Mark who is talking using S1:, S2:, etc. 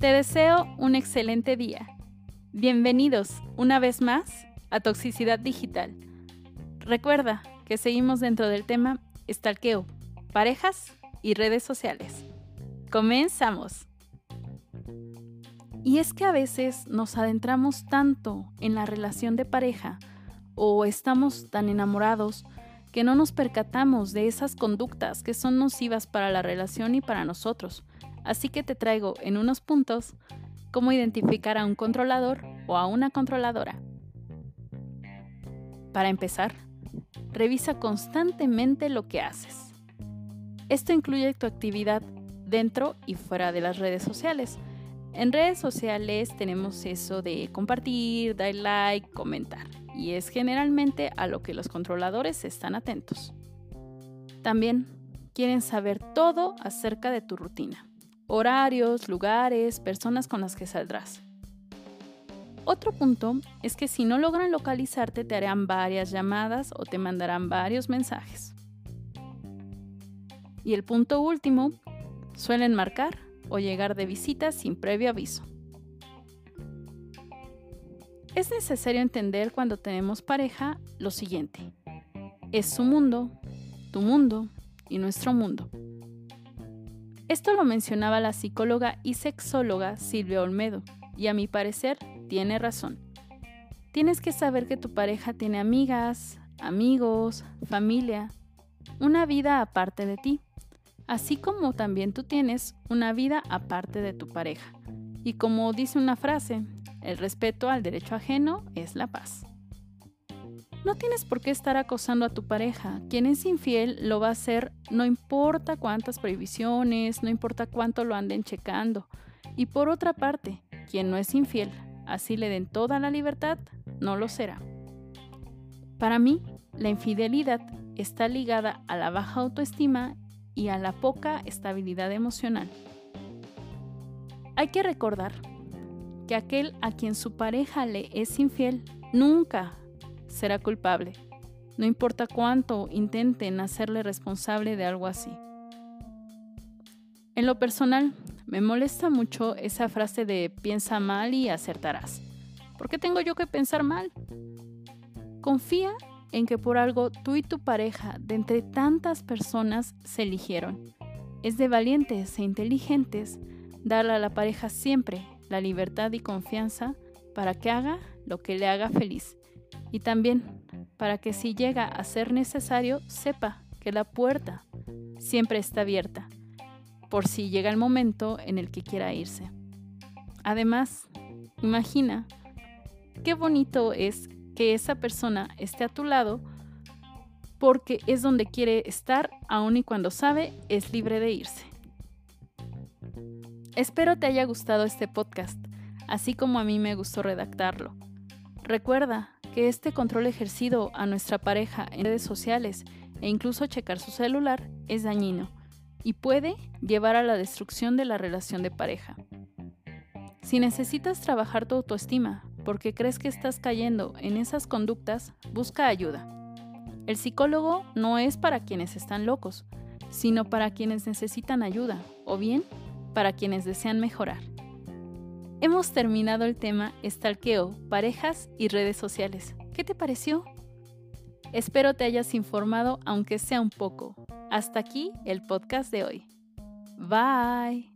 S1: Te deseo un excelente día. Bienvenidos una vez más a Toxicidad Digital. Recuerda que seguimos dentro del tema estalqueo, parejas y redes sociales. Comenzamos. Y es que a veces nos adentramos tanto en la relación de pareja o estamos tan enamorados que no nos percatamos de esas conductas que son nocivas para la relación y para nosotros. Así que te traigo en unos puntos cómo identificar a un controlador o a una controladora. Para empezar, revisa constantemente lo que haces. Esto incluye tu actividad dentro y fuera de las redes sociales. En redes sociales tenemos eso de compartir, dar like, comentar, y es generalmente a lo que los controladores están atentos. También quieren saber todo acerca de tu rutina, horarios, lugares, personas con las que saldrás. Otro punto es que si no logran localizarte te harán varias llamadas o te mandarán varios mensajes. Y el punto último, suelen marcar o llegar de visita sin previo aviso. Es necesario entender cuando tenemos pareja lo siguiente. Es su mundo, tu mundo y nuestro mundo. Esto lo mencionaba la psicóloga y sexóloga Silvia Olmedo, y a mi parecer tiene razón. Tienes que saber que tu pareja tiene amigas, amigos, familia, una vida aparte de ti así como también tú tienes una vida aparte de tu pareja. Y como dice una frase, el respeto al derecho ajeno es la paz. No tienes por qué estar acosando a tu pareja. Quien es infiel lo va a hacer no importa cuántas prohibiciones, no importa cuánto lo anden checando. Y por otra parte, quien no es infiel, así le den toda la libertad, no lo será. Para mí, la infidelidad está ligada a la baja autoestima y a la poca estabilidad emocional. Hay que recordar que aquel a quien su pareja le es infiel nunca será culpable, no importa cuánto intenten hacerle responsable de algo así. En lo personal, me molesta mucho esa frase de piensa mal y acertarás. ¿Por qué tengo yo que pensar mal? Confía en que por algo tú y tu pareja de entre tantas personas se eligieron. Es de valientes e inteligentes darle a la pareja siempre la libertad y confianza para que haga lo que le haga feliz y también para que si llega a ser necesario sepa que la puerta siempre está abierta por si llega el momento en el que quiera irse. Además, imagina qué bonito es que esa persona esté a tu lado porque es donde quiere estar aun y cuando sabe es libre de irse. Espero te haya gustado este podcast, así como a mí me gustó redactarlo. Recuerda que este control ejercido a nuestra pareja en redes sociales e incluso checar su celular es dañino y puede llevar a la destrucción de la relación de pareja. Si necesitas trabajar tu autoestima porque crees que estás cayendo en esas conductas, busca ayuda. El psicólogo no es para quienes están locos, sino para quienes necesitan ayuda o bien para quienes desean mejorar. Hemos terminado el tema estalqueo, parejas y redes sociales. ¿Qué te pareció? Espero te hayas informado aunque sea un poco. Hasta aquí el podcast de hoy. Bye.